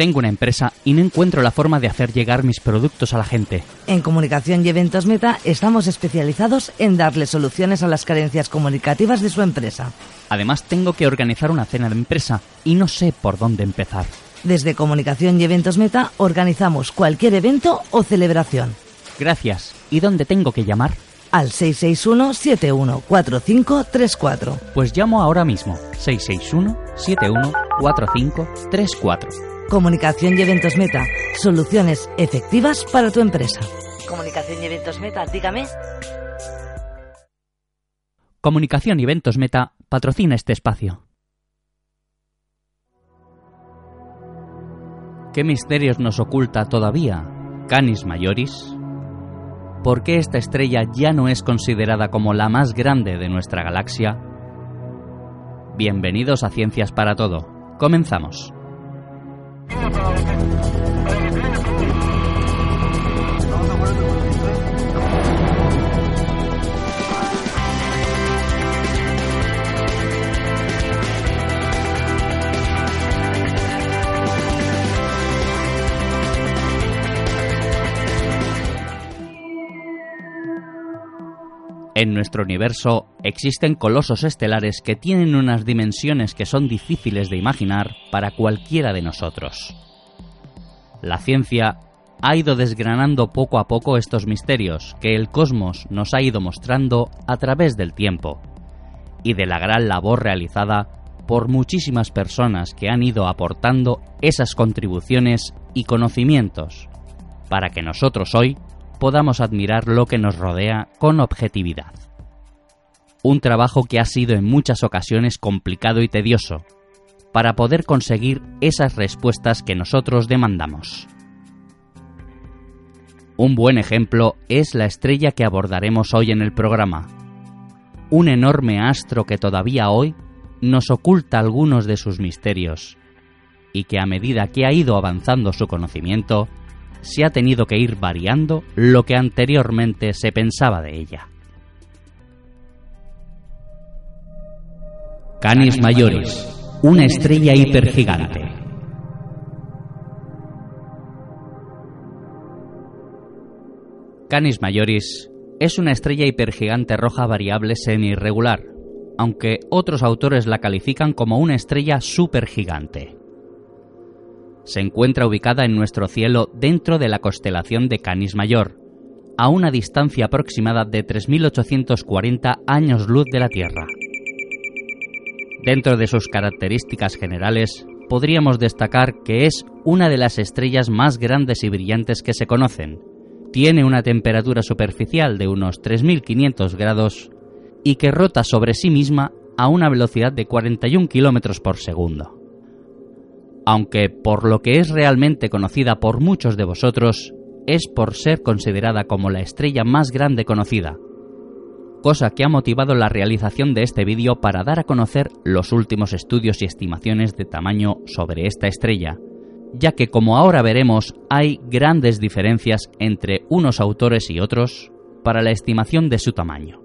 Tengo una empresa y no encuentro la forma de hacer llegar mis productos a la gente. En Comunicación y Eventos Meta estamos especializados en darle soluciones a las carencias comunicativas de su empresa. Además, tengo que organizar una cena de empresa y no sé por dónde empezar. Desde Comunicación y Eventos Meta organizamos cualquier evento o celebración. Gracias. ¿Y dónde tengo que llamar? Al 661-714534. Pues llamo ahora mismo. 661-714534. Comunicación y Eventos Meta. Soluciones efectivas para tu empresa. Comunicación y Eventos Meta, dígame. Comunicación y Eventos Meta patrocina este espacio. ¿Qué misterios nos oculta todavía Canis Majoris? ¿Por qué esta estrella ya no es considerada como la más grande de nuestra galaxia? Bienvenidos a Ciencias para Todo. Comenzamos. Thank you. En nuestro universo existen colosos estelares que tienen unas dimensiones que son difíciles de imaginar para cualquiera de nosotros. La ciencia ha ido desgranando poco a poco estos misterios que el cosmos nos ha ido mostrando a través del tiempo y de la gran labor realizada por muchísimas personas que han ido aportando esas contribuciones y conocimientos para que nosotros hoy podamos admirar lo que nos rodea con objetividad. Un trabajo que ha sido en muchas ocasiones complicado y tedioso, para poder conseguir esas respuestas que nosotros demandamos. Un buen ejemplo es la estrella que abordaremos hoy en el programa, un enorme astro que todavía hoy nos oculta algunos de sus misterios, y que a medida que ha ido avanzando su conocimiento, se ha tenido que ir variando lo que anteriormente se pensaba de ella. Canis Majoris, una estrella hipergigante. Canis Majoris es una estrella hipergigante roja variable semi-irregular, aunque otros autores la califican como una estrella supergigante se encuentra ubicada en nuestro cielo dentro de la constelación de Canis Mayor, a una distancia aproximada de 3.840 años luz de la Tierra. Dentro de sus características generales, podríamos destacar que es una de las estrellas más grandes y brillantes que se conocen. Tiene una temperatura superficial de unos 3.500 grados y que rota sobre sí misma a una velocidad de 41 km por segundo aunque por lo que es realmente conocida por muchos de vosotros, es por ser considerada como la estrella más grande conocida, cosa que ha motivado la realización de este vídeo para dar a conocer los últimos estudios y estimaciones de tamaño sobre esta estrella, ya que como ahora veremos hay grandes diferencias entre unos autores y otros para la estimación de su tamaño.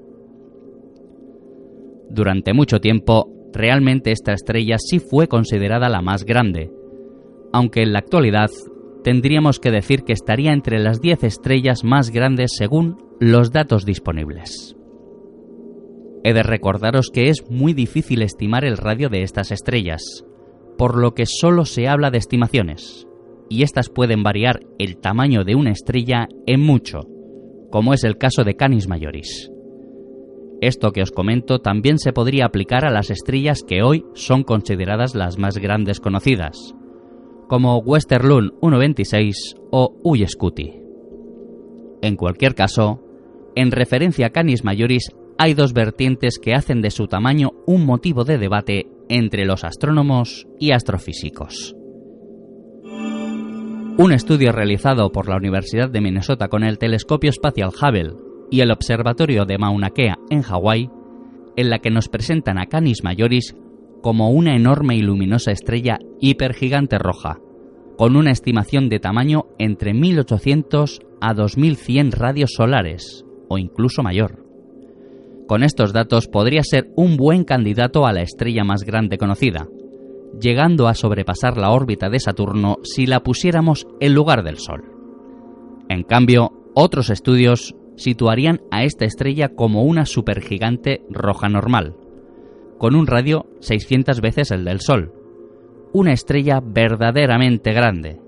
Durante mucho tiempo realmente esta estrella sí fue considerada la más grande, aunque en la actualidad tendríamos que decir que estaría entre las 10 estrellas más grandes según los datos disponibles. He de recordaros que es muy difícil estimar el radio de estas estrellas, por lo que solo se habla de estimaciones, y estas pueden variar el tamaño de una estrella en mucho, como es el caso de Canis Majoris. Esto que os comento también se podría aplicar a las estrellas que hoy son consideradas las más grandes conocidas, como Westerlund 126 o Ullescuti. En cualquier caso, en referencia a Canis Majoris hay dos vertientes que hacen de su tamaño un motivo de debate entre los astrónomos y astrofísicos. Un estudio realizado por la Universidad de Minnesota con el telescopio espacial Hubble y el Observatorio de Mauna Kea en Hawái, en la que nos presentan a Canis Majoris como una enorme y luminosa estrella hipergigante roja, con una estimación de tamaño entre 1800 a 2100 radios solares, o incluso mayor. Con estos datos podría ser un buen candidato a la estrella más grande conocida, llegando a sobrepasar la órbita de Saturno si la pusiéramos en lugar del Sol. En cambio, otros estudios situarían a esta estrella como una supergigante roja normal, con un radio 600 veces el del Sol. Una estrella verdaderamente grande,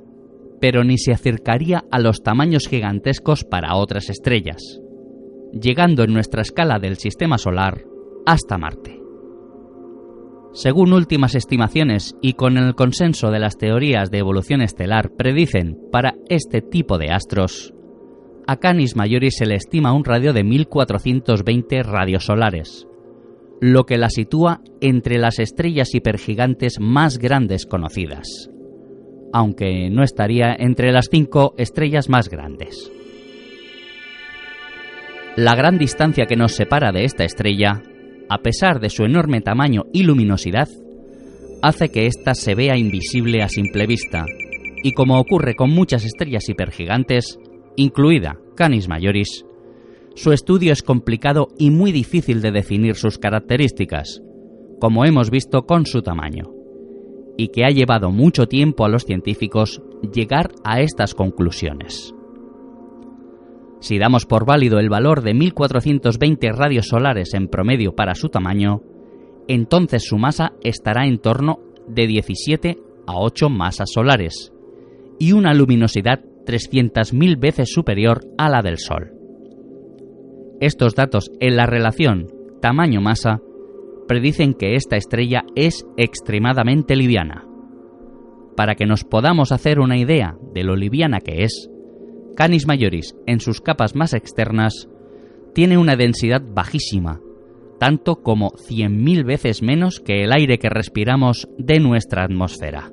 pero ni se acercaría a los tamaños gigantescos para otras estrellas, llegando en nuestra escala del Sistema Solar hasta Marte. Según últimas estimaciones y con el consenso de las teorías de evolución estelar, predicen para este tipo de astros, a Canis Majoris se le estima un radio de 1420 radios solares, lo que la sitúa entre las estrellas hipergigantes más grandes conocidas, aunque no estaría entre las cinco estrellas más grandes. La gran distancia que nos separa de esta estrella, a pesar de su enorme tamaño y luminosidad, hace que ésta se vea invisible a simple vista, y como ocurre con muchas estrellas hipergigantes, incluida Canis Majoris, su estudio es complicado y muy difícil de definir sus características, como hemos visto con su tamaño, y que ha llevado mucho tiempo a los científicos llegar a estas conclusiones. Si damos por válido el valor de 1420 radios solares en promedio para su tamaño, entonces su masa estará en torno de 17 a 8 masas solares y una luminosidad 300.000 veces superior a la del Sol. Estos datos en la relación tamaño-masa predicen que esta estrella es extremadamente liviana. Para que nos podamos hacer una idea de lo liviana que es, Canis Majoris, en sus capas más externas, tiene una densidad bajísima, tanto como 100.000 veces menos que el aire que respiramos de nuestra atmósfera.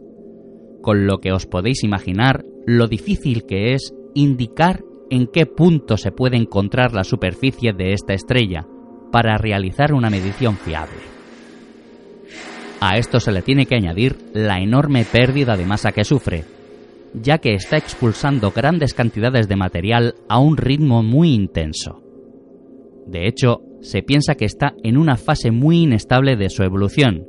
Con lo que os podéis imaginar lo difícil que es indicar en qué punto se puede encontrar la superficie de esta estrella para realizar una medición fiable. A esto se le tiene que añadir la enorme pérdida de masa que sufre, ya que está expulsando grandes cantidades de material a un ritmo muy intenso. De hecho, se piensa que está en una fase muy inestable de su evolución,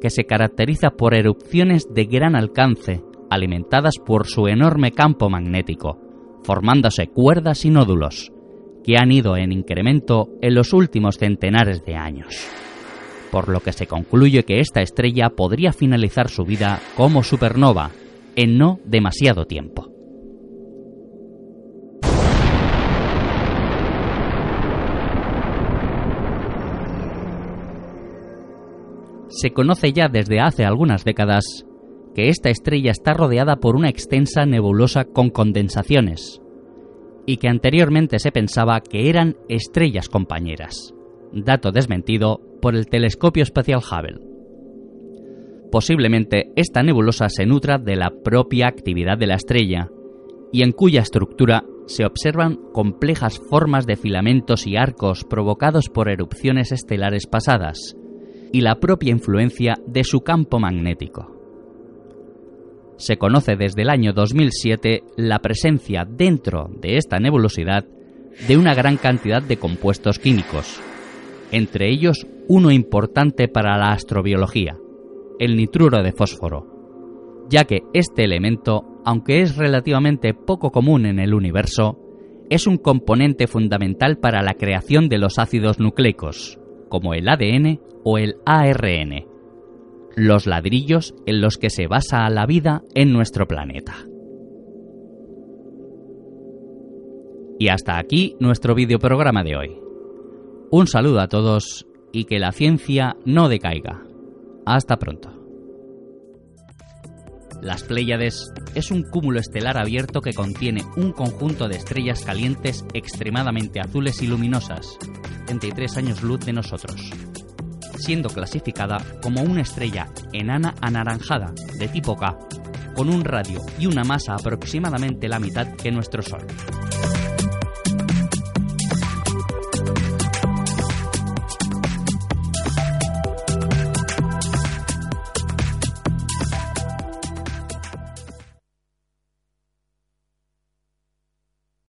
que se caracteriza por erupciones de gran alcance, alimentadas por su enorme campo magnético, formándose cuerdas y nódulos, que han ido en incremento en los últimos centenares de años. Por lo que se concluye que esta estrella podría finalizar su vida como supernova en no demasiado tiempo. Se conoce ya desde hace algunas décadas que esta estrella está rodeada por una extensa nebulosa con condensaciones, y que anteriormente se pensaba que eran estrellas compañeras, dato desmentido por el telescopio espacial Hubble. Posiblemente esta nebulosa se nutra de la propia actividad de la estrella, y en cuya estructura se observan complejas formas de filamentos y arcos provocados por erupciones estelares pasadas, y la propia influencia de su campo magnético se conoce desde el año 2007 la presencia dentro de esta nebulosidad de una gran cantidad de compuestos químicos, entre ellos uno importante para la astrobiología, el nitruro de fósforo, ya que este elemento, aunque es relativamente poco común en el universo, es un componente fundamental para la creación de los ácidos nucleicos, como el ADN o el ARN, los ladrillos en los que se basa la vida en nuestro planeta. Y hasta aquí nuestro videoprograma de hoy. Un saludo a todos y que la ciencia no decaiga. Hasta pronto. Las Pléyades es un cúmulo estelar abierto que contiene un conjunto de estrellas calientes extremadamente azules y luminosas, 33 años luz de nosotros siendo clasificada como una estrella enana anaranjada de tipo K, con un radio y una masa aproximadamente la mitad que nuestro Sol.